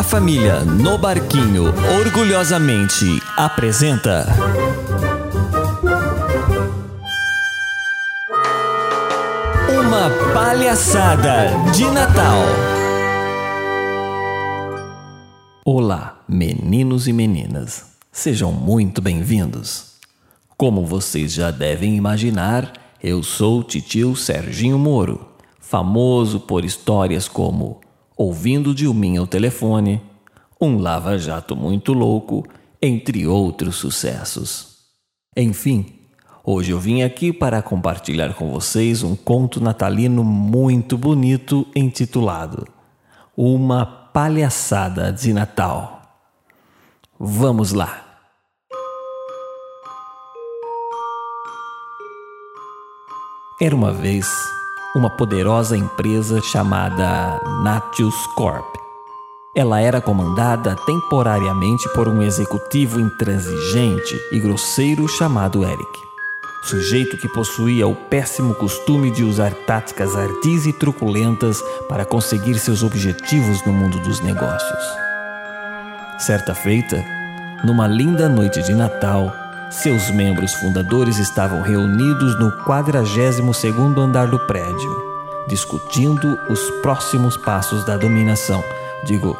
A família No Barquinho orgulhosamente apresenta. Uma palhaçada de Natal. Olá, meninos e meninas. Sejam muito bem-vindos. Como vocês já devem imaginar, eu sou o titio Serginho Moro, famoso por histórias como Ouvindo Dilminha ao telefone, Um lava-jato muito louco, entre outros sucessos. Enfim, hoje eu vim aqui para compartilhar com vocês um conto natalino muito bonito intitulado Uma Palhaçada de Natal. Vamos lá! Era uma vez uma poderosa empresa chamada Natius Corp. Ela era comandada temporariamente por um executivo intransigente e grosseiro chamado Eric. Sujeito que possuía o péssimo costume de usar táticas ardis e truculentas para conseguir seus objetivos no mundo dos negócios. Certa feita, numa linda noite de Natal, seus membros fundadores estavam reunidos no 42º andar do prédio, discutindo os próximos passos da dominação, digo,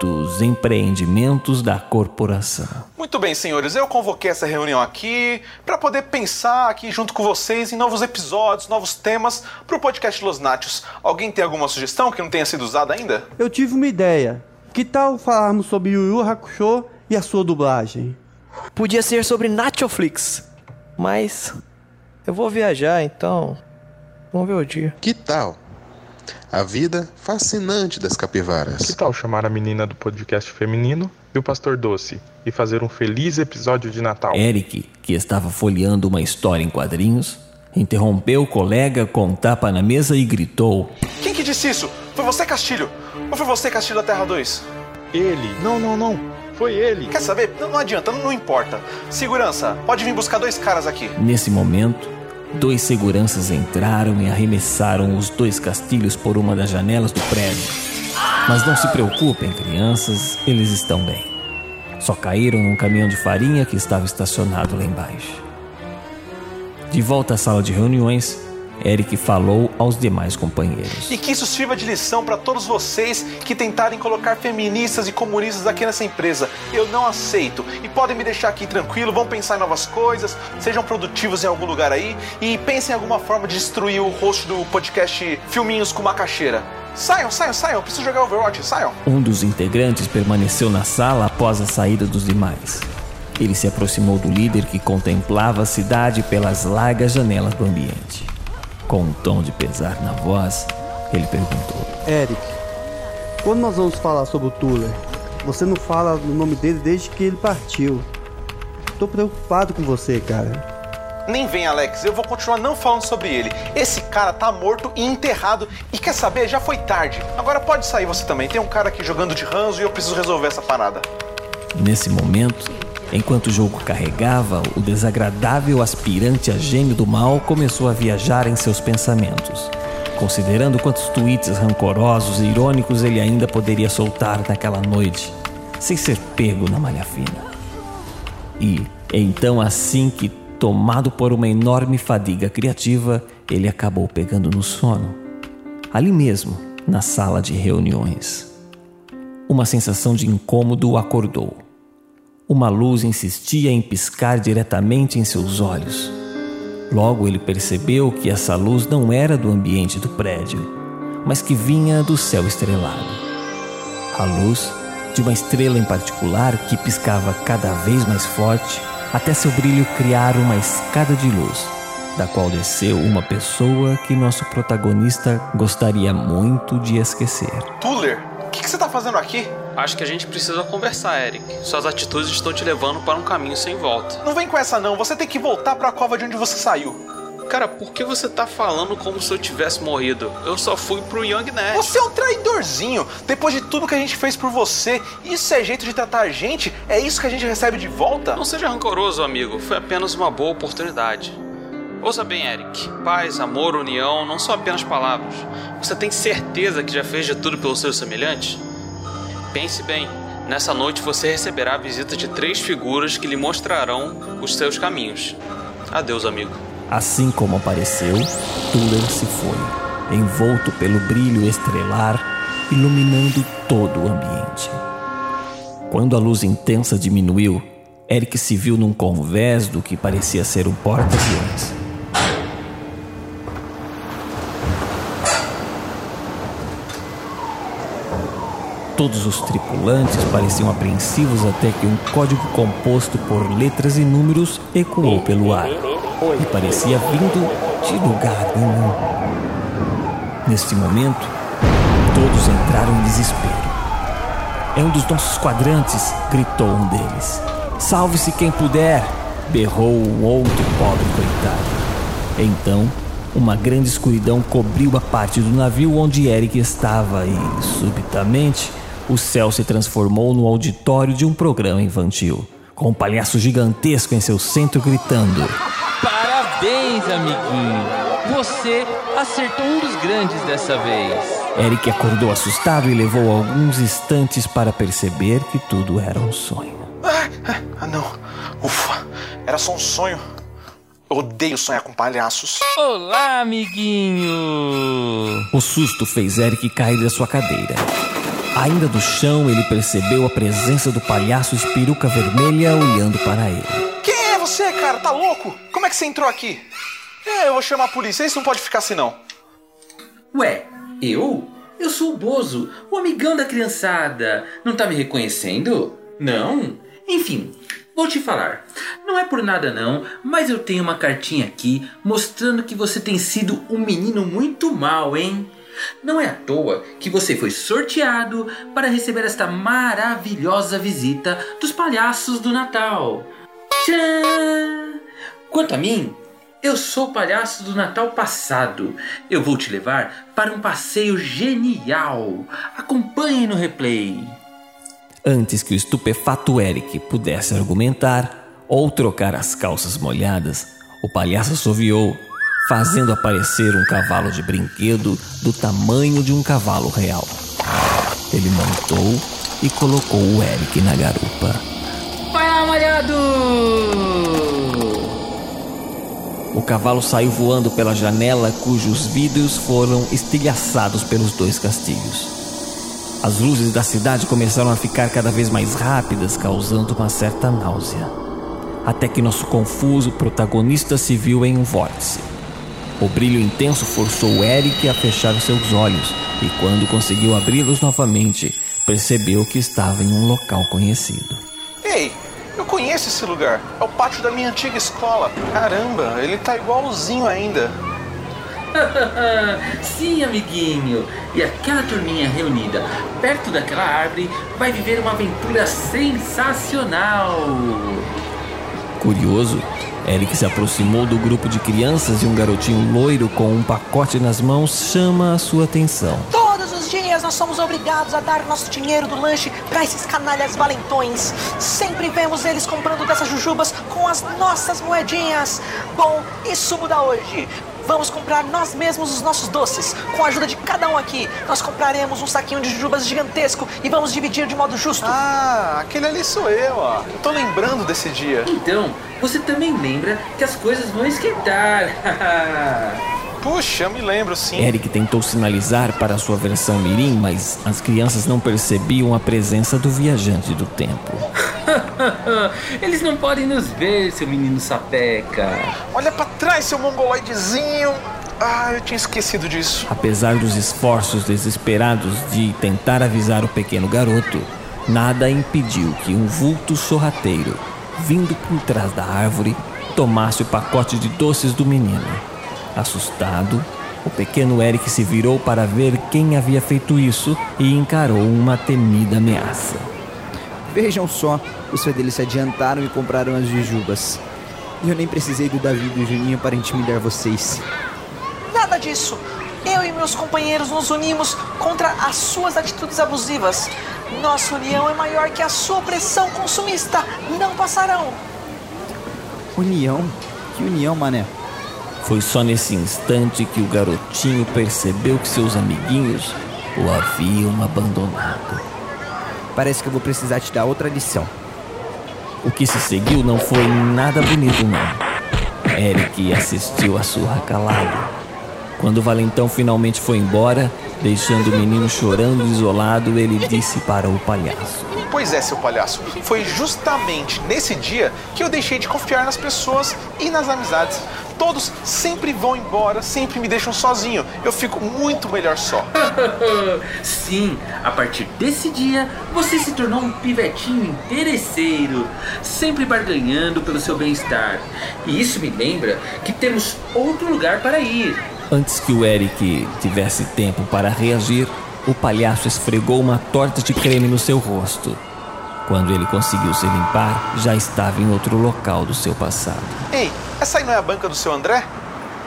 dos empreendimentos da corporação. Muito bem, senhores, eu convoquei essa reunião aqui para poder pensar aqui junto com vocês em novos episódios, novos temas para o podcast Los Nachos. Alguém tem alguma sugestão que não tenha sido usada ainda? Eu tive uma ideia. Que tal falarmos sobre Yu Yu Hakusho e a sua dublagem? Podia ser sobre Nachoflix, mas eu vou viajar, então vamos ver o dia. Que tal? A vida fascinante das capivaras. Que tal chamar a menina do podcast feminino e o pastor doce e fazer um feliz episódio de Natal? Eric, que estava folheando uma história em quadrinhos, interrompeu o colega com um tapa na mesa e gritou: Quem que disse isso? Foi você, Castilho? Ou foi você, Castilho da Terra 2? Ele. Não, não, não. Foi ele. Quer saber? Não, não adianta, não, não importa. Segurança, pode vir buscar dois caras aqui. Nesse momento, dois seguranças entraram e arremessaram os dois castilhos por uma das janelas do prédio. Mas não se preocupem, crianças, eles estão bem. Só caíram num caminhão de farinha que estava estacionado lá embaixo. De volta à sala de reuniões, Eric falou aos demais companheiros. E que isso sirva de lição para todos vocês que tentarem colocar feministas e comunistas aqui nessa empresa. Eu não aceito. E podem me deixar aqui tranquilo, vão pensar em novas coisas, sejam produtivos em algum lugar aí e pensem em alguma forma de destruir o host do podcast Filminhos com Macaxeira. Saiam, saiam, saiam, eu preciso jogar Overwatch, saiam. Um dos integrantes permaneceu na sala após a saída dos demais. Ele se aproximou do líder que contemplava a cidade pelas largas janelas do ambiente. Com um tom de pesar na voz, ele perguntou: Eric, quando nós vamos falar sobre o Tuller, você não fala o nome dele desde que ele partiu. Tô preocupado com você, cara. Nem vem, Alex, eu vou continuar não falando sobre ele. Esse cara tá morto e enterrado. E quer saber? Já foi tarde. Agora pode sair você também. Tem um cara aqui jogando de ranzo e eu preciso resolver essa parada. Nesse momento, enquanto o jogo carregava, o desagradável aspirante a gênio do mal começou a viajar em seus pensamentos, considerando quantos tweets rancorosos e irônicos ele ainda poderia soltar naquela noite, sem ser pego na malha fina. E então, assim que, tomado por uma enorme fadiga criativa, ele acabou pegando no sono, ali mesmo, na sala de reuniões. Uma sensação de incômodo o acordou. Uma luz insistia em piscar diretamente em seus olhos. Logo ele percebeu que essa luz não era do ambiente do prédio, mas que vinha do céu estrelado. A luz de uma estrela em particular que piscava cada vez mais forte até seu brilho criar uma escada de luz, da qual desceu uma pessoa que nosso protagonista gostaria muito de esquecer. Tuller, que, que você tá fazendo aqui? Acho que a gente precisa conversar, Eric. Suas atitudes estão te levando para um caminho sem volta. Não vem com essa não, você tem que voltar para a cova de onde você saiu. Cara, por que você tá falando como se eu tivesse morrido? Eu só fui pro Young Nerd. Você é um traidorzinho. Depois de tudo que a gente fez por você, isso é jeito de tratar a gente? É isso que a gente recebe de volta? Não seja rancoroso, amigo. Foi apenas uma boa oportunidade. Ouça bem, Eric. Paz, amor, união não são apenas palavras. Você tem certeza que já fez de tudo pelo seu semelhante? Pense bem. Nessa noite você receberá a visita de três figuras que lhe mostrarão os seus caminhos. Adeus, amigo. Assim como apareceu, Tuller se foi, envolto pelo brilho estrelar, iluminando todo o ambiente. Quando a luz intensa diminuiu, Eric se viu num convés do que parecia ser um porta-aviões. Todos os tripulantes pareciam apreensivos até que um código composto por letras e números ecoou pelo ar e parecia vindo de lugar nenhum. Neste momento, todos entraram em desespero. É um dos nossos quadrantes, gritou um deles. Salve-se quem puder, berrou o outro pobre coitado. Então, uma grande escuridão cobriu a parte do navio onde Eric estava e, subitamente, o céu se transformou no auditório de um programa infantil, com um palhaço gigantesco em seu centro gritando: Parabéns, amiguinho! Você acertou um dos grandes dessa vez. Eric acordou assustado e levou alguns instantes para perceber que tudo era um sonho. Ah, ah, não. Ufa, era só um sonho. Eu odeio sonhar com palhaços. Olá, amiguinho! O susto fez Eric cair da sua cadeira. Ainda do chão, ele percebeu a presença do palhaço espiruca vermelha olhando para ele. Quem é você, cara? Tá louco? Como é que você entrou aqui? É, eu vou chamar a polícia. Isso não pode ficar assim, não. Ué, eu? Eu sou o Bozo, o amigão da criançada. Não tá me reconhecendo? Não? Enfim, vou te falar. Não é por nada não, mas eu tenho uma cartinha aqui mostrando que você tem sido um menino muito mal, hein? Não é à toa que você foi sorteado para receber esta maravilhosa visita dos palhaços do Natal. Tchan! Quanto a mim, eu sou o palhaço do Natal passado. Eu vou te levar para um passeio genial. Acompanhe no replay. Antes que o estupefato Eric pudesse argumentar ou trocar as calças molhadas, o palhaço assoviou fazendo aparecer um cavalo de brinquedo do tamanho de um cavalo real. Ele montou e colocou o Eric na garupa. Vai lá, malhado! O cavalo saiu voando pela janela cujos vidros foram estilhaçados pelos dois castilhos. As luzes da cidade começaram a ficar cada vez mais rápidas, causando uma certa náusea. Até que nosso confuso protagonista se viu em um vórtice. O brilho intenso forçou Eric a fechar seus olhos e, quando conseguiu abri-los novamente, percebeu que estava em um local conhecido. Ei, eu conheço esse lugar. É o pátio da minha antiga escola. Caramba, ele tá igualzinho ainda. Sim, amiguinho. E aquela turminha reunida perto daquela árvore vai viver uma aventura sensacional. Curioso, Eric se aproximou do grupo de crianças e um garotinho loiro com um pacote nas mãos chama a sua atenção. Todos os dias nós somos obrigados a dar nosso dinheiro do lanche para esses canalhas valentões. Sempre vemos eles comprando dessas jujubas com as nossas moedinhas. Bom, isso muda hoje. Vamos comprar nós mesmos os nossos doces. Com a ajuda de cada um aqui, nós compraremos um saquinho de jujubas gigantesco e vamos dividir de modo justo. Ah, aquele ali sou eu, ó. Eu tô lembrando desse dia. Então, você também lembra que as coisas vão esquentar. Puxa, eu me lembro sim. Eric tentou sinalizar para sua versão mirim, mas as crianças não percebiam a presença do viajante do tempo. Eles não podem nos ver, seu menino sapeca. Olha para trás, seu mongoloidezinho. Ah, eu tinha esquecido disso. Apesar dos esforços desesperados de tentar avisar o pequeno garoto, nada impediu que um vulto sorrateiro, vindo por trás da árvore, tomasse o pacote de doces do menino. Assustado, o pequeno Eric se virou para ver quem havia feito isso e encarou uma temida ameaça. Vejam só, os fedelhos se adiantaram e compraram as jujubas. E eu nem precisei do Davi e do Juninho para intimidar vocês. Nada disso. Eu e meus companheiros nos unimos contra as suas atitudes abusivas. Nossa união é maior que a sua opressão consumista. Não passarão. União? Que união, mané? Foi só nesse instante que o garotinho percebeu que seus amiguinhos o haviam abandonado. Parece que eu vou precisar te dar outra lição. O que se seguiu não foi nada bonito, não. Eric assistiu a surra calado. Quando o valentão finalmente foi embora, deixando o menino chorando isolado, ele disse para o palhaço: Pois é, seu palhaço. Foi justamente nesse dia que eu deixei de confiar nas pessoas e nas amizades. Todos sempre vão embora, sempre me deixam sozinho. Eu fico muito melhor só. Sim, a partir desse dia você se tornou um pivetinho interesseiro, sempre barganhando pelo seu bem-estar. E isso me lembra que temos outro lugar para ir. Antes que o Eric tivesse tempo para reagir, o palhaço esfregou uma torta de creme no seu rosto. Quando ele conseguiu se limpar, já estava em outro local do seu passado. Ei, essa aí não é a banca do seu André?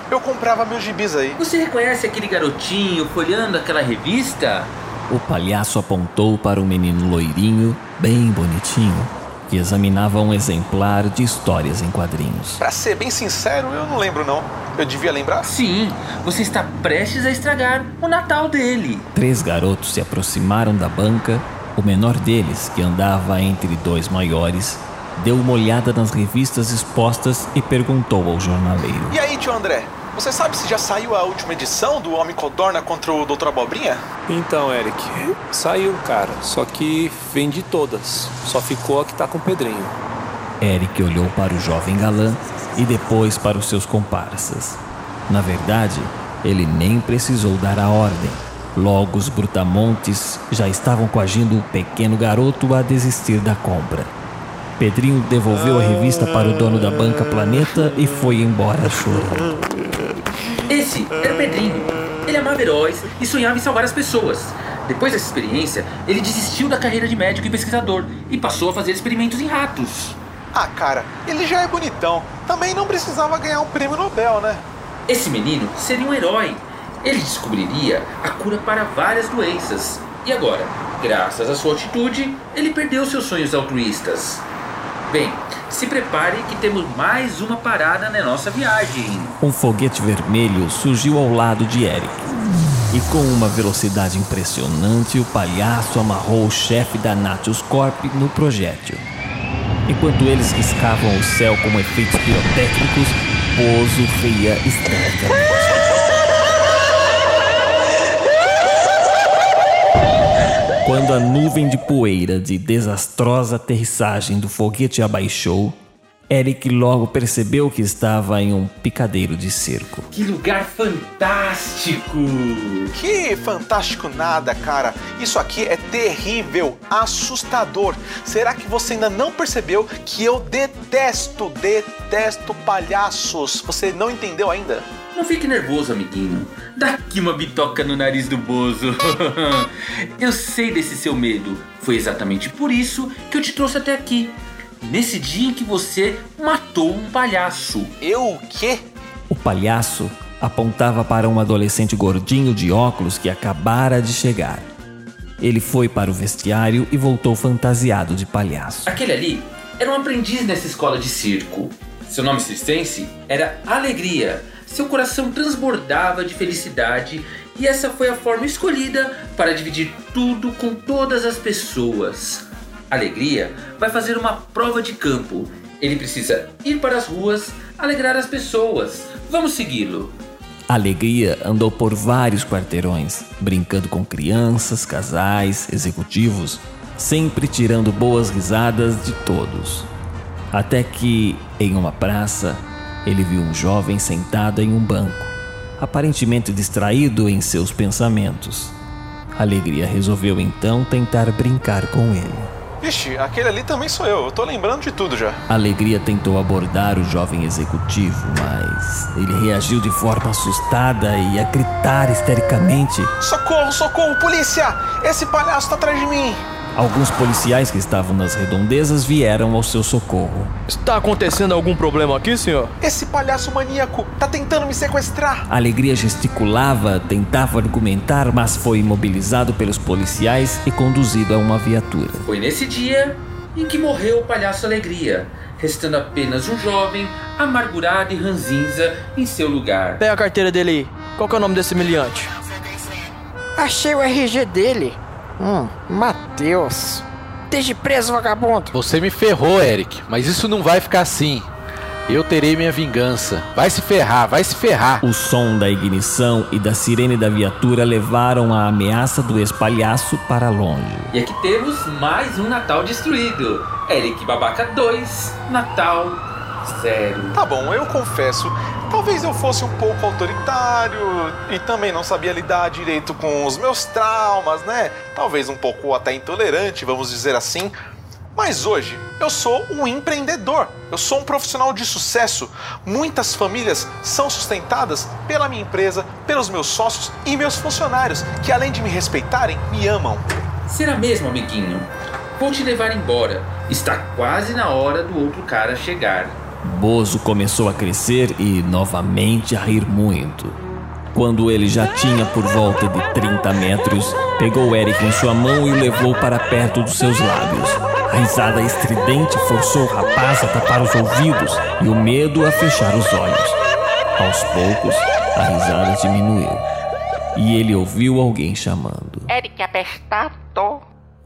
Eu comprava meus gibis aí. Você reconhece aquele garotinho folhando aquela revista? O palhaço apontou para o menino loirinho, bem bonitinho, que examinava um exemplar de histórias em quadrinhos. Pra ser bem sincero, eu não lembro não. Eu devia lembrar? Sim, você está prestes a estragar o Natal dele. Três garotos se aproximaram da banca. O menor deles, que andava entre dois maiores, deu uma olhada nas revistas expostas e perguntou ao jornaleiro: E aí, tio André? Você sabe se já saiu a última edição do Homem Codorna contra o Dr. Abobrinha? Então, Eric, saiu, cara. Só que vendi todas. Só ficou a que tá com o Pedrinho. Eric olhou para o jovem galã e depois para os seus comparsas. Na verdade, ele nem precisou dar a ordem. Logo, os brutamontes já estavam coagindo o pequeno garoto a desistir da compra. Pedrinho devolveu a revista para o dono da banca Planeta e foi embora chorando. Esse era o Pedrinho. Ele amava heróis e sonhava em salvar as pessoas. Depois dessa experiência, ele desistiu da carreira de médico e pesquisador e passou a fazer experimentos em ratos. Ah, cara, ele já é bonitão. Também não precisava ganhar um prêmio Nobel, né? Esse menino seria um herói. Ele descobriria a cura para várias doenças. E agora, graças à sua atitude, ele perdeu seus sonhos altruístas. Bem, se prepare que temos mais uma parada na nossa viagem. Um foguete vermelho surgiu ao lado de Eric. E com uma velocidade impressionante, o palhaço amarrou o chefe da Natius Corp no projétil. Enquanto eles riscavam o céu com efeitos pirotécnicos, Bozo ria histericamente. Quando a nuvem de poeira de desastrosa aterrissagem do foguete abaixou, Eric logo percebeu que estava em um picadeiro de circo. Que lugar fantástico! Que fantástico nada, cara. Isso aqui é terrível, assustador. Será que você ainda não percebeu que eu detesto, detesto palhaços? Você não entendeu ainda? Não fique nervoso, amiguinho. Dá aqui uma bitoca no nariz do Bozo. eu sei desse seu medo. Foi exatamente por isso que eu te trouxe até aqui. Nesse dia em que você matou um palhaço. Eu o quê? O palhaço apontava para um adolescente gordinho de óculos que acabara de chegar. Ele foi para o vestiário e voltou fantasiado de palhaço. Aquele ali era um aprendiz nessa escola de circo. Seu nome circense era Alegria. Seu coração transbordava de felicidade e essa foi a forma escolhida para dividir tudo com todas as pessoas. Alegria vai fazer uma prova de campo. Ele precisa ir para as ruas, alegrar as pessoas. Vamos segui-lo. Alegria andou por vários quarteirões, brincando com crianças, casais, executivos, sempre tirando boas risadas de todos. Até que, em uma praça, ele viu um jovem sentado em um banco, aparentemente distraído em seus pensamentos. Alegria resolveu então tentar brincar com ele. Vixe, aquele ali também sou eu. Eu tô lembrando de tudo já. Alegria tentou abordar o jovem executivo, mas ele reagiu de forma assustada e a gritar histericamente: Socorro, socorro, polícia! Esse palhaço tá atrás de mim! Alguns policiais que estavam nas redondezas vieram ao seu socorro. Está acontecendo algum problema aqui, senhor? Esse palhaço maníaco tá tentando me sequestrar! Alegria gesticulava, tentava argumentar, mas foi imobilizado pelos policiais e conduzido a uma viatura. Foi nesse dia em que morreu o palhaço Alegria, restando apenas um jovem, amargurado e ranzinza em seu lugar. Pega a carteira dele aí. Qual que é o nome desse humilhante? Achei o RG dele. Hum, Matheus. esteja preso, vagabundo. Você me ferrou, Eric, mas isso não vai ficar assim. Eu terei minha vingança. Vai se ferrar, vai se ferrar. O som da ignição e da sirene da viatura levaram a ameaça do espalhaço para longe. E aqui temos mais um Natal destruído. Eric Babaca 2, Natal Zero. Tá bom, eu confesso, talvez eu fosse um pouco autoritário e também não sabia lidar direito com os meus traumas, né? Talvez um pouco até intolerante, vamos dizer assim. Mas hoje eu sou um empreendedor, eu sou um profissional de sucesso. Muitas famílias são sustentadas pela minha empresa, pelos meus sócios e meus funcionários, que além de me respeitarem, me amam. Será mesmo, amiguinho? Vou te levar embora. Está quase na hora do outro cara chegar. Bozo começou a crescer e novamente a rir muito. Quando ele já tinha por volta de 30 metros, pegou Eric em sua mão e o levou para perto dos seus lábios. A risada estridente forçou o rapaz a tapar os ouvidos e o medo a fechar os olhos. Aos poucos, a risada diminuiu e ele ouviu alguém chamando. Eric apestado.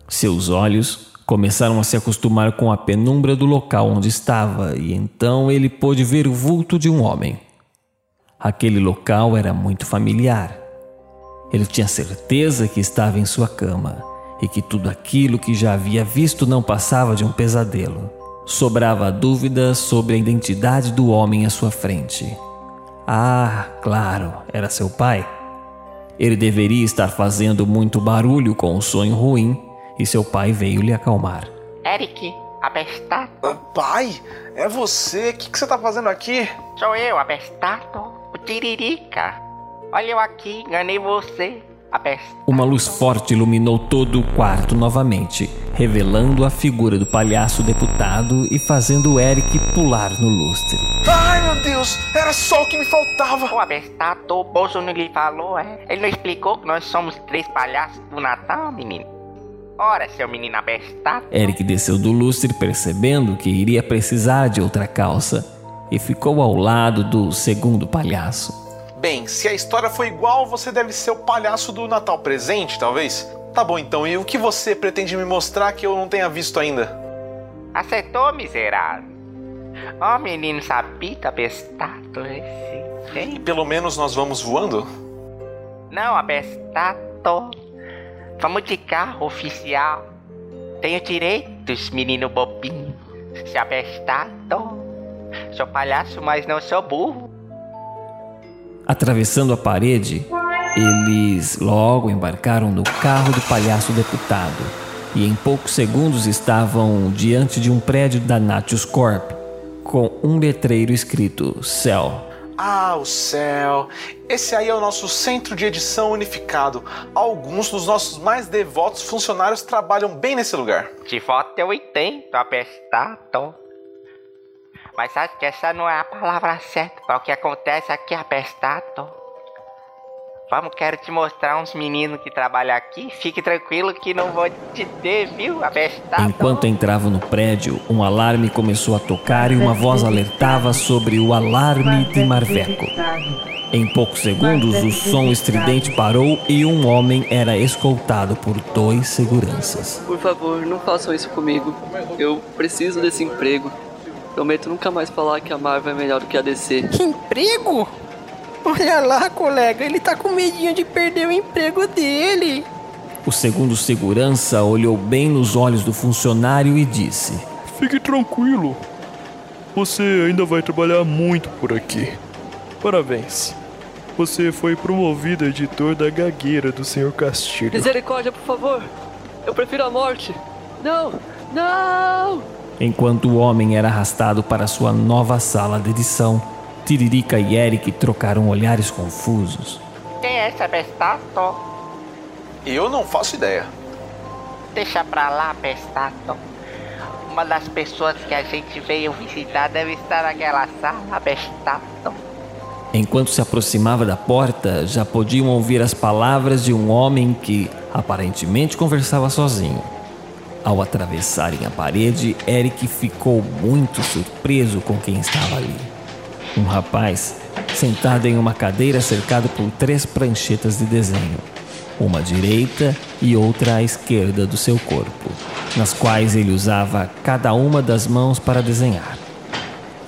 Seus olhos começaram a se acostumar com a penumbra do local onde estava e então ele pôde ver o vulto de um homem. Aquele local era muito familiar. Ele tinha certeza que estava em sua cama e que tudo aquilo que já havia visto não passava de um pesadelo. Sobrava dúvida sobre a identidade do homem à sua frente. Ah, claro, era seu pai. Ele deveria estar fazendo muito barulho com o sonho ruim e seu pai veio lhe acalmar. Eric, apestado. Pai, é você? O que, que você tá fazendo aqui? Sou eu, apestado. O Tiririca. Olha eu aqui, enganei você. Apestado. Uma luz forte iluminou todo o quarto novamente, revelando a figura do palhaço deputado e fazendo Eric pular no lustre. Ai meu Deus, era só o que me faltava. O apestado, o Bozo não lhe falou, é? Ele não explicou que nós somos três palhaços do Natal, menino? Ora, seu menino abestado. Eric desceu do lustre percebendo que iria precisar de outra calça e ficou ao lado do segundo palhaço. Bem, se a história foi igual, você deve ser o palhaço do Natal presente, talvez? Tá bom então, e o que você pretende me mostrar que eu não tenha visto ainda? Acertou, miserável. Ó, oh, menino sapita abestado esse. Hein? E pelo menos nós vamos voando? Não, abestado. Vamos de carro oficial. Tenho direitos, menino bobinho. Se abestado. Sou palhaço, mas não sou burro. Atravessando a parede, eles logo embarcaram no carro do palhaço deputado e em poucos segundos estavam diante de um prédio da Natius Corp com um letreiro escrito Céu. Ah, o céu! Esse aí é o nosso centro de edição unificado. Alguns dos nossos mais devotos funcionários trabalham bem nesse lugar. De voto eu entendo, apestado. Mas acho que essa não é a palavra certa para o que acontece aqui, apestado. Vamos, quero te mostrar uns meninos que trabalham aqui. Fique tranquilo que não vou te ter, viu, apestado. Enquanto entravam no prédio, um alarme começou a tocar e uma voz alertava sobre o alarme de Marveco. Em poucos segundos, o som estridente parou e um homem era escoltado por dois seguranças. Por favor, não façam isso comigo. Eu preciso desse emprego. Prometo nunca mais falar que a Marvel é melhor do que a DC. Que emprego? Olha lá, colega, ele tá com medinho de perder o emprego dele. O segundo segurança olhou bem nos olhos do funcionário e disse: Fique tranquilo. Você ainda vai trabalhar muito por aqui. Parabéns. Você foi promovido a editor da gagueira do Sr. Castilho. Misericórdia, por favor. Eu prefiro a morte. Não! Não! Enquanto o homem era arrastado para sua nova sala de edição, Tiririca e Eric trocaram olhares confusos. Quem é esse abestado? Eu não faço ideia. Deixa pra lá, abestado. Uma das pessoas que a gente veio visitar deve estar naquela sala, abestado. Enquanto se aproximava da porta, já podiam ouvir as palavras de um homem que aparentemente conversava sozinho. Ao atravessarem a parede, Eric ficou muito surpreso com quem estava ali. Um rapaz sentado em uma cadeira cercado por três pranchetas de desenho. uma à direita e outra à esquerda do seu corpo, nas quais ele usava cada uma das mãos para desenhar.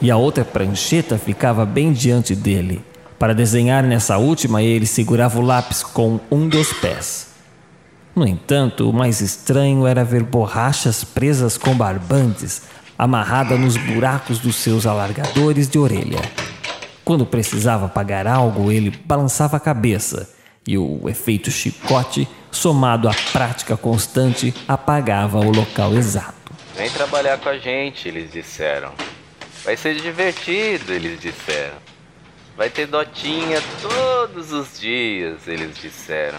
E a outra prancheta ficava bem diante dele. Para desenhar nessa última, ele segurava o lápis com um dos pés. No entanto, o mais estranho era ver borrachas presas com barbantes amarradas nos buracos dos seus alargadores de orelha. Quando precisava apagar algo, ele balançava a cabeça e o efeito chicote, somado à prática constante, apagava o local exato. Vem trabalhar com a gente, eles disseram. Vai ser divertido, eles disseram. Vai ter dotinha todos os dias, eles disseram.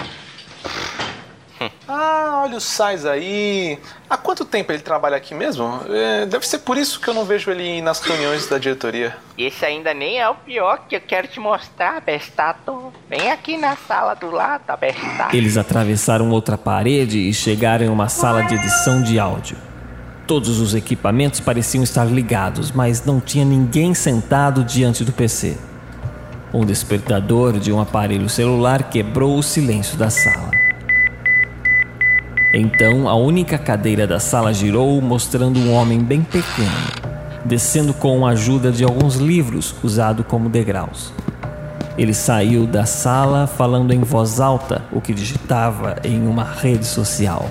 Ah, olha o Sais aí. Há quanto tempo ele trabalha aqui mesmo? É, deve ser por isso que eu não vejo ele nas reuniões da diretoria. Esse ainda nem é o pior que eu quero te mostrar, Bestato. Vem aqui na sala do lado, Bestato. Eles atravessaram outra parede e chegaram em uma sala de edição de áudio. Todos os equipamentos pareciam estar ligados, mas não tinha ninguém sentado diante do PC. Um despertador de um aparelho celular quebrou o silêncio da sala. Então, a única cadeira da sala girou, mostrando um homem bem pequeno, descendo com a ajuda de alguns livros usado como degraus. Ele saiu da sala falando em voz alta o que digitava em uma rede social.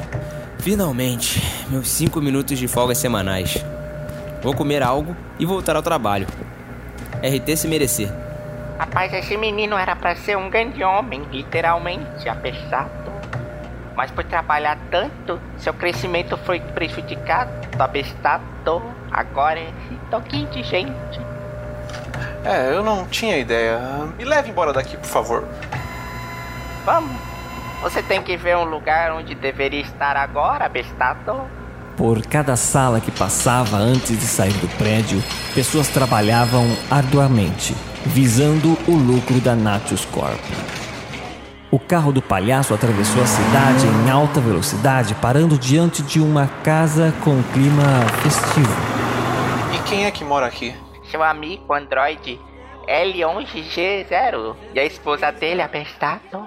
Finalmente, meus cinco minutos de folga semanais. Vou comer algo e voltar ao trabalho. RT se merecer. Rapaz, esse menino era para ser um grande homem, literalmente, apesado. Mas por trabalhar tanto, seu crescimento foi prejudicado, abestado. Agora é esse toquinho de gente. É, eu não tinha ideia. Me leve embora daqui, por favor. Vamos. Você tem que ver um lugar onde deveria estar agora, abestado. Por cada sala que passava antes de sair do prédio, pessoas trabalhavam arduamente, visando o lucro da Natius Corp. O carro do palhaço atravessou a cidade em alta velocidade, parando diante de uma casa com clima festivo. E quem é que mora aqui? Seu amigo Android L11G0 e a esposa dele, Abestato.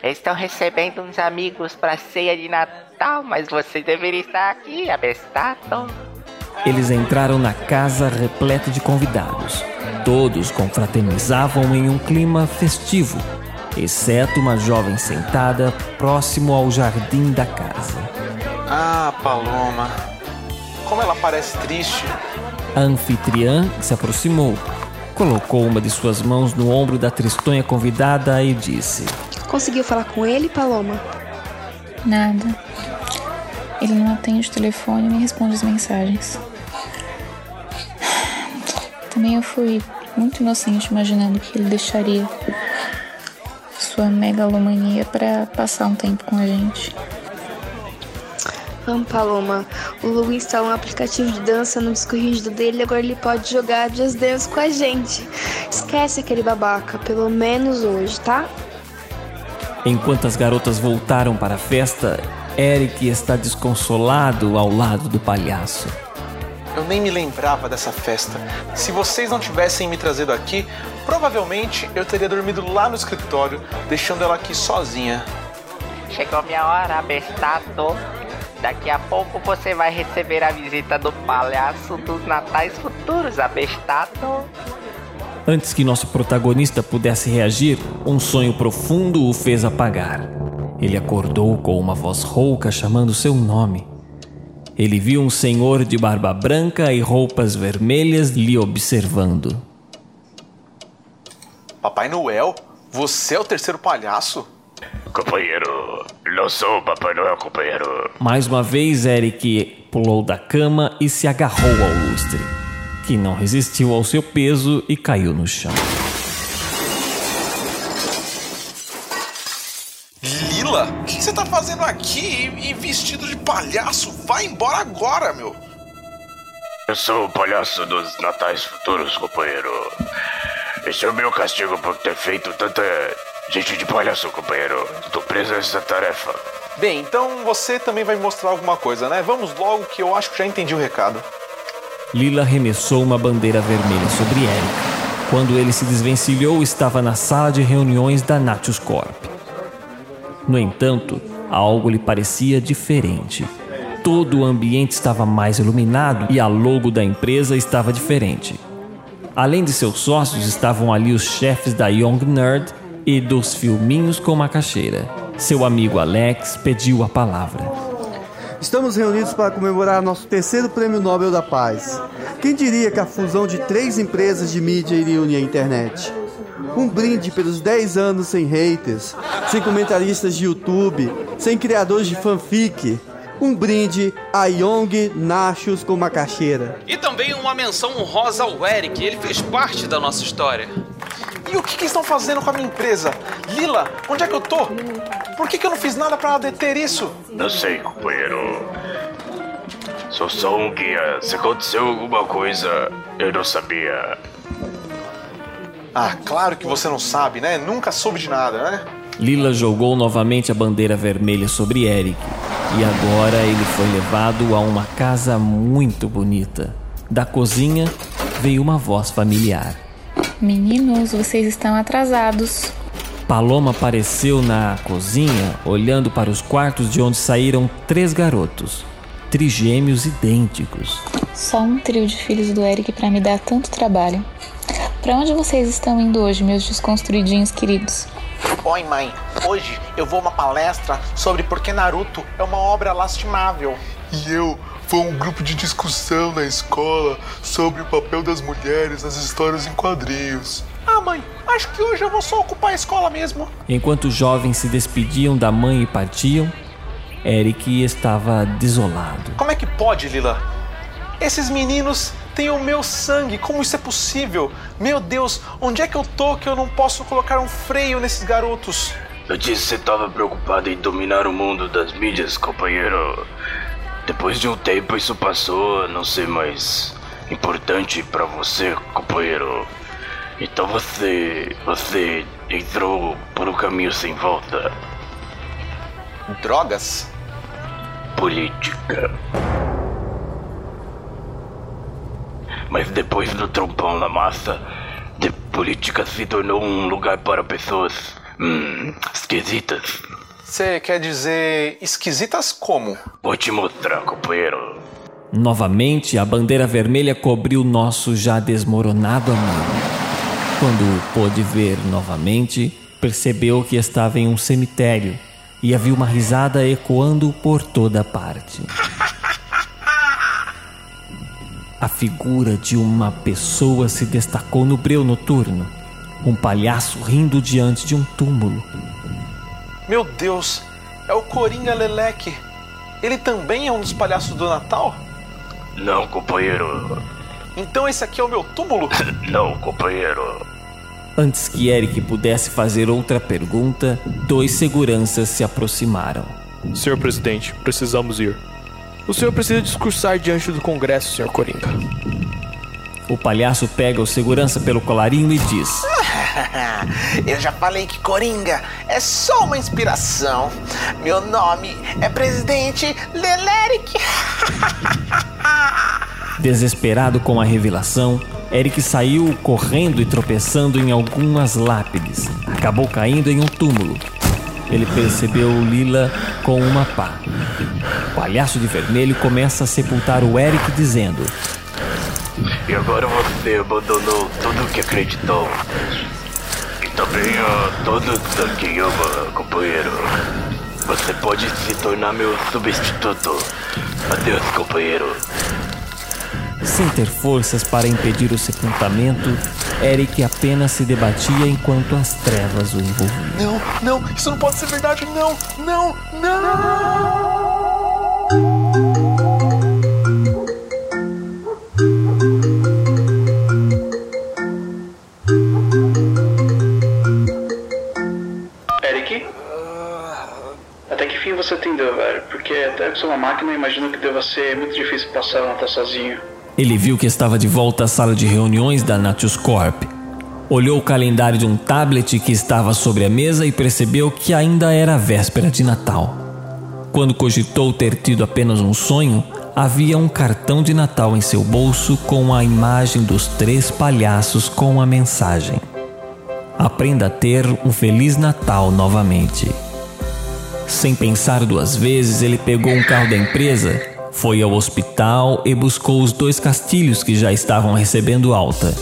Eles estão recebendo uns amigos para ceia de Natal, mas você deveria estar aqui, Abestato. Eles entraram na casa repleta de convidados. Todos confraternizavam em um clima festivo, exceto uma jovem sentada próximo ao jardim da casa. Ah, Paloma. Como ela parece triste. A anfitriã se aproximou, colocou uma de suas mãos no ombro da tristonha convidada e disse: Conseguiu falar com ele, Paloma? Nada. Ele não atende o telefone nem responde as mensagens. Também eu fui muito inocente imaginando que ele deixaria sua megalomania para passar um tempo com a gente. Vamos, Paloma. O Lu instalou um aplicativo de dança no disco rígido dele e agora ele pode jogar Just Dance com a gente. Esquece aquele babaca, pelo menos hoje, tá? Enquanto as garotas voltaram para a festa, Eric está desconsolado ao lado do palhaço. Eu nem me lembrava dessa festa. Se vocês não tivessem me trazido aqui, provavelmente eu teria dormido lá no escritório, deixando ela aqui sozinha. Chegou minha hora, abestado. Daqui a pouco você vai receber a visita do palhaço dos natais futuros, abestado. Antes que nosso protagonista pudesse reagir, um sonho profundo o fez apagar. Ele acordou com uma voz rouca chamando seu nome. Ele viu um senhor de barba branca e roupas vermelhas lhe observando. Papai Noel? Você é o terceiro palhaço? Companheiro, não sou o Papai Noel, companheiro. Mais uma vez, Eric pulou da cama e se agarrou ao lustre, que não resistiu ao seu peso e caiu no chão. Lila, o que você tá fazendo aqui e vestido de palhaço? Vai embora agora, meu! Eu sou o palhaço dos natais futuros, companheiro. Esse é o meu castigo por ter feito tanta gente de palhaço, companheiro. Tô preso a essa tarefa. Bem, então você também vai me mostrar alguma coisa, né? Vamos logo que eu acho que já entendi o recado. Lila arremessou uma bandeira vermelha sobre Eric. Quando ele se desvencilhou, estava na sala de reuniões da Natius Corp. No entanto, algo lhe parecia diferente. Todo o ambiente estava mais iluminado e a logo da empresa estava diferente. Além de seus sócios, estavam ali os chefes da Young Nerd e dos filminhos com macaxeira. Seu amigo Alex pediu a palavra. Estamos reunidos para comemorar nosso terceiro Prêmio Nobel da Paz. Quem diria que a fusão de três empresas de mídia iria unir a internet? Um brinde pelos 10 anos sem haters, sem comentaristas de YouTube, sem criadores de fanfic. Um brinde a Young Nachos com macaxeira. E também uma menção honrosa ao Eric, ele fez parte da nossa história. E o que, que estão fazendo com a minha empresa? Lila, onde é que eu tô? Por que, que eu não fiz nada para deter isso? Não sei, companheiro. Sou só um guia. Se aconteceu alguma coisa, eu não sabia. Ah, claro que você não sabe, né? Nunca soube de nada, né? Lila jogou novamente a bandeira vermelha sobre Eric e agora ele foi levado a uma casa muito bonita. Da cozinha veio uma voz familiar. Meninos, vocês estão atrasados. Paloma apareceu na cozinha, olhando para os quartos de onde saíram três garotos, trigêmeos idênticos. Só um trio de filhos do Eric para me dar tanto trabalho. Para onde vocês estão indo hoje, meus desconstruidinhos queridos? Oi, mãe. Hoje eu vou a uma palestra sobre por que Naruto é uma obra lastimável. E eu vou a um grupo de discussão na escola sobre o papel das mulheres nas histórias em quadrinhos. Ah, mãe, acho que hoje eu vou só ocupar a escola mesmo. Enquanto os jovens se despediam da mãe e partiam, Eric estava desolado. Como é que pode, Lila? Esses meninos têm o meu sangue, como isso é possível? Meu Deus, onde é que eu tô que eu não posso colocar um freio nesses garotos? Eu disse que você estava preocupado em dominar o mundo das mídias, companheiro. Depois de um tempo isso passou a não ser mais importante para você, companheiro. Então você. você entrou por um caminho sem volta. Drogas? Política. Mas depois do trompão na massa, de política se tornou um lugar para pessoas hum, esquisitas. Você quer dizer esquisitas como? Vou te mostrar, companheiro. Novamente, a bandeira vermelha cobriu nosso já desmoronado amigo. Quando pôde ver novamente, percebeu que estava em um cemitério e havia uma risada ecoando por toda parte. Figura de uma pessoa se destacou no breu noturno. Um palhaço rindo diante de um túmulo. Meu Deus, é o Coringa Leleque. Ele também é um dos palhaços do Natal? Não, companheiro. Então esse aqui é o meu túmulo? Não, companheiro. Antes que Eric pudesse fazer outra pergunta, dois seguranças se aproximaram. Senhor presidente, precisamos ir. O senhor precisa discursar diante do Congresso, senhor Coringa. O palhaço pega o segurança pelo colarinho e diz: Eu já falei que Coringa é só uma inspiração. Meu nome é Presidente Leleric. Desesperado com a revelação, Eric saiu correndo e tropeçando em algumas lápides. Acabou caindo em um túmulo. Ele percebeu Lila com uma pá. O palhaço de vermelho começa a sepultar o Eric, dizendo: E agora você abandonou tudo o que acreditou. E também a todos a quem ama, companheiro. Você pode se tornar meu substituto. Adeus, companheiro. Sem ter forças para impedir o sepultamento, Eric apenas se debatia enquanto as trevas o envolviam. Não, não, isso não pode ser verdade, não, não, não! Eric? Até que fim você atendeu, velho? Porque até que sou uma máquina, imagino que deva ser muito difícil passar o Natal sozinho. Ele viu que estava de volta à sala de reuniões da Natius Corp. Olhou o calendário de um tablet que estava sobre a mesa e percebeu que ainda era véspera de Natal. Quando cogitou ter tido apenas um sonho, havia um cartão de Natal em seu bolso com a imagem dos três palhaços com a mensagem: Aprenda a ter um Feliz Natal novamente. Sem pensar duas vezes, ele pegou um carro da empresa, foi ao hospital e buscou os dois castilhos que já estavam recebendo alta.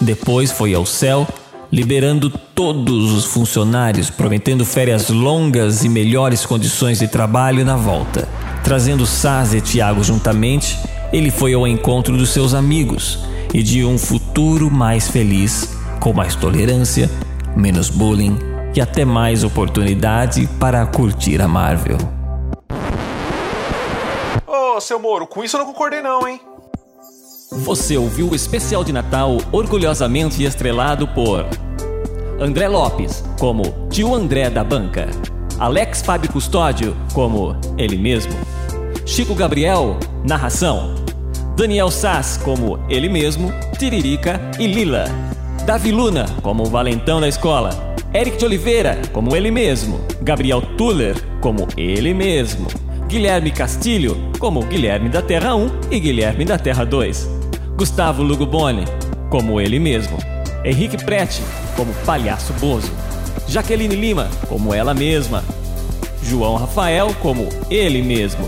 Depois foi ao céu, liberando todos os funcionários, prometendo férias longas e melhores condições de trabalho na volta. Trazendo Saz e Tiago juntamente, ele foi ao encontro dos seus amigos e de um futuro mais feliz, com mais tolerância, menos bullying e até mais oportunidade para curtir a Marvel. Seu Moro, com isso eu não concordei não, hein? Você ouviu o especial de Natal orgulhosamente estrelado por André Lopes, como Tio André da Banca, Alex Fábio Custódio, como ele mesmo, Chico Gabriel, narração, Daniel Sass, como ele mesmo, Tiririca e Lila, Davi Luna, como o valentão da escola, Eric de Oliveira, como ele mesmo, Gabriel Tuller, como ele mesmo, Guilherme Castilho, como Guilherme da Terra 1 e Guilherme da Terra 2. Gustavo Luguboni, como ele mesmo. Henrique Prete, como Palhaço Bozo. Jaqueline Lima, como ela mesma. João Rafael, como ele mesmo.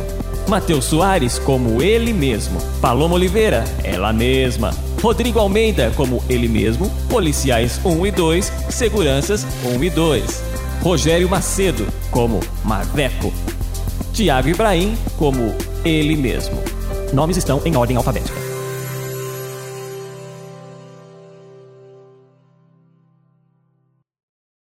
Matheus Soares, como ele mesmo. Paloma Oliveira, ela mesma. Rodrigo Almeida, como ele mesmo. Policiais 1 e 2, Seguranças 1 e 2. Rogério Macedo, como Marveco. Tiago Ibrahim, como ele mesmo. Nomes estão em ordem alfabética.